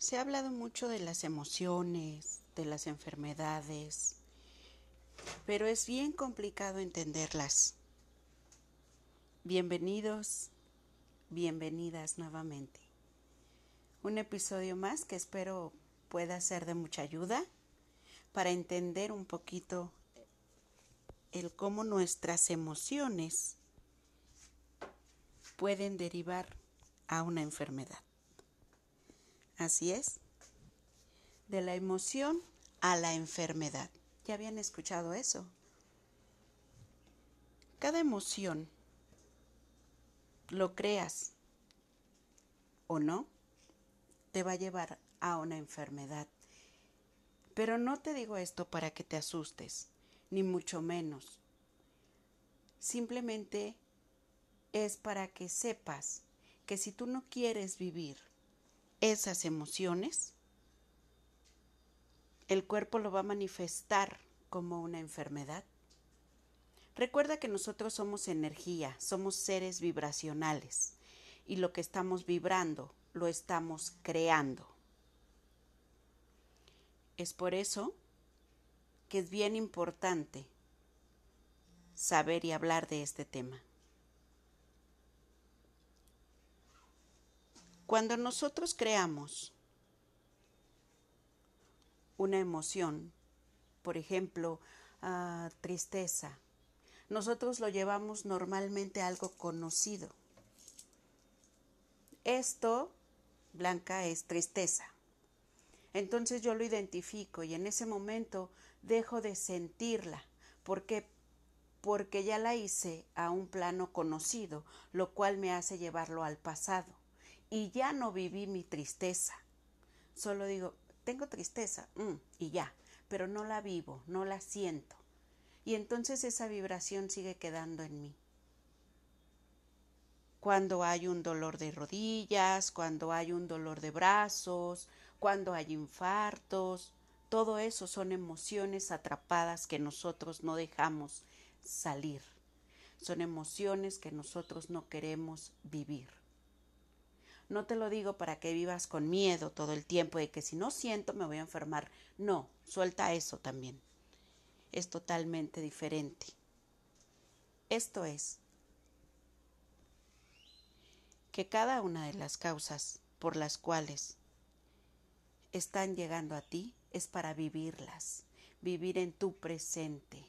Se ha hablado mucho de las emociones, de las enfermedades, pero es bien complicado entenderlas. Bienvenidos, bienvenidas nuevamente. Un episodio más que espero pueda ser de mucha ayuda para entender un poquito el cómo nuestras emociones pueden derivar a una enfermedad. Así es, de la emoción a la enfermedad. ¿Ya habían escuchado eso? Cada emoción, lo creas o no, te va a llevar a una enfermedad. Pero no te digo esto para que te asustes, ni mucho menos. Simplemente es para que sepas que si tú no quieres vivir esas emociones, el cuerpo lo va a manifestar como una enfermedad. Recuerda que nosotros somos energía, somos seres vibracionales y lo que estamos vibrando lo estamos creando. Es por eso que es bien importante saber y hablar de este tema. Cuando nosotros creamos una emoción, por ejemplo, ah, tristeza, nosotros lo llevamos normalmente a algo conocido. Esto, Blanca, es tristeza. Entonces yo lo identifico y en ese momento dejo de sentirla. ¿Por qué? Porque ya la hice a un plano conocido, lo cual me hace llevarlo al pasado y ya no viví mi tristeza. Solo digo, tengo tristeza, mm, y ya, pero no la vivo, no la siento. Y entonces esa vibración sigue quedando en mí. Cuando hay un dolor de rodillas, cuando hay un dolor de brazos, cuando hay infartos, todo eso son emociones atrapadas que nosotros no dejamos salir. Son emociones que nosotros no queremos vivir. No te lo digo para que vivas con miedo todo el tiempo de que si no siento me voy a enfermar. No, suelta eso también. Es totalmente diferente. Esto es que cada una de las causas por las cuales están llegando a ti es para vivirlas, vivir en tu presente.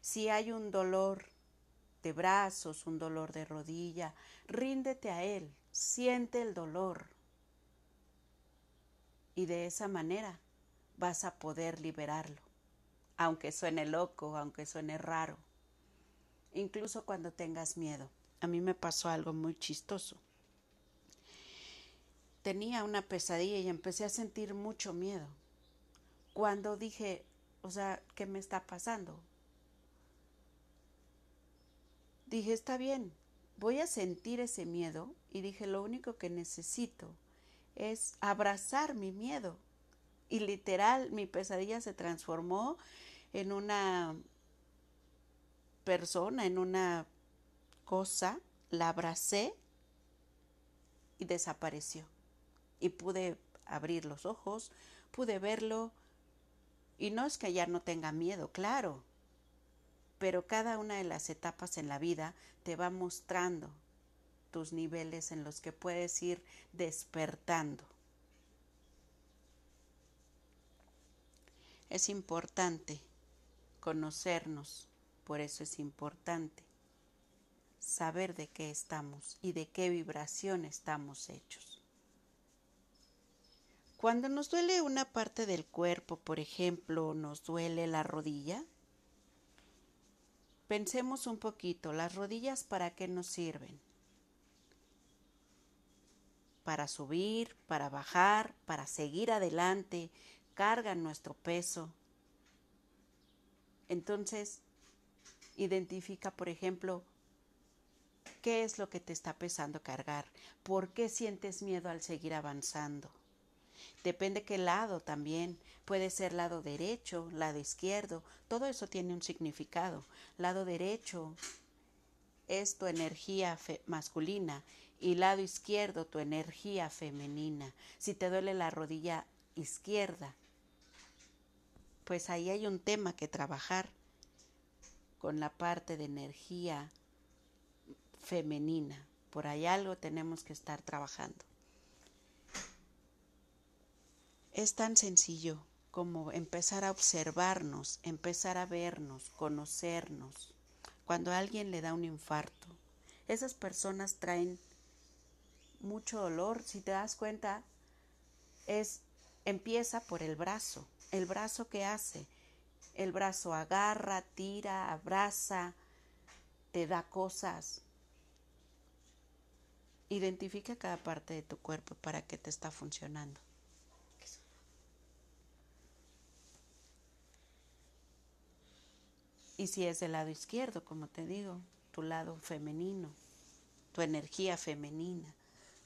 Si hay un dolor de brazos, un dolor de rodilla, ríndete a él, siente el dolor. Y de esa manera vas a poder liberarlo, aunque suene loco, aunque suene raro, incluso cuando tengas miedo. A mí me pasó algo muy chistoso. Tenía una pesadilla y empecé a sentir mucho miedo. Cuando dije, o sea, ¿qué me está pasando? Dije, está bien, voy a sentir ese miedo y dije, lo único que necesito es abrazar mi miedo. Y literal, mi pesadilla se transformó en una persona, en una cosa, la abracé y desapareció. Y pude abrir los ojos, pude verlo. Y no es que ya no tenga miedo, claro, pero cada una de las etapas en la vida te va mostrando tus niveles en los que puedes ir despertando. Es importante conocernos, por eso es importante saber de qué estamos y de qué vibración estamos hechos. Cuando nos duele una parte del cuerpo, por ejemplo, nos duele la rodilla, Pensemos un poquito, las rodillas para qué nos sirven? Para subir, para bajar, para seguir adelante, cargan nuestro peso. Entonces, identifica, por ejemplo, qué es lo que te está pesando cargar, por qué sientes miedo al seguir avanzando. Depende qué lado también. Puede ser lado derecho, lado izquierdo. Todo eso tiene un significado. Lado derecho es tu energía masculina y lado izquierdo tu energía femenina. Si te duele la rodilla izquierda, pues ahí hay un tema que trabajar con la parte de energía femenina. Por ahí algo tenemos que estar trabajando. Es tan sencillo como empezar a observarnos, empezar a vernos, conocernos. Cuando alguien le da un infarto, esas personas traen mucho dolor. Si te das cuenta, es empieza por el brazo. El brazo que hace, el brazo agarra, tira, abraza, te da cosas. Identifica cada parte de tu cuerpo para que te está funcionando. Y si es del lado izquierdo, como te digo, tu lado femenino, tu energía femenina,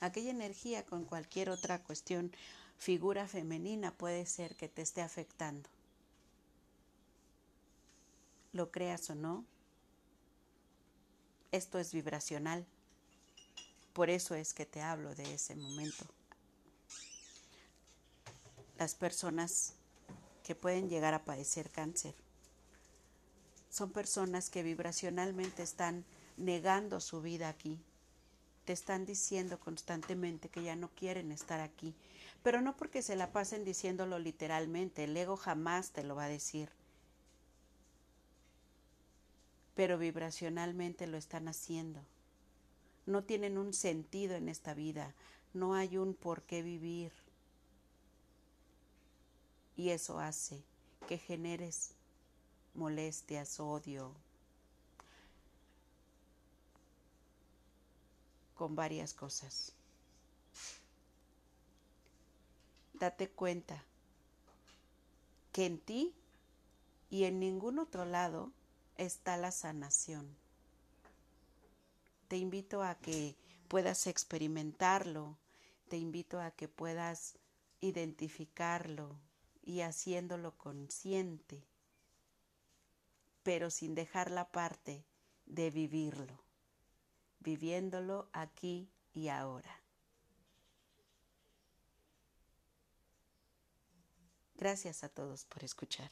aquella energía con cualquier otra cuestión, figura femenina puede ser que te esté afectando. Lo creas o no, esto es vibracional. Por eso es que te hablo de ese momento. Las personas que pueden llegar a padecer cáncer son personas que vibracionalmente están negando su vida aquí. Te están diciendo constantemente que ya no quieren estar aquí, pero no porque se la pasen diciéndolo literalmente, el ego jamás te lo va a decir. Pero vibracionalmente lo están haciendo. No tienen un sentido en esta vida, no hay un por qué vivir. Y eso hace que generes molestias, odio, con varias cosas. Date cuenta que en ti y en ningún otro lado está la sanación. Te invito a que puedas experimentarlo, te invito a que puedas identificarlo y haciéndolo consciente pero sin dejar la parte de vivirlo, viviéndolo aquí y ahora. Gracias a todos por escuchar.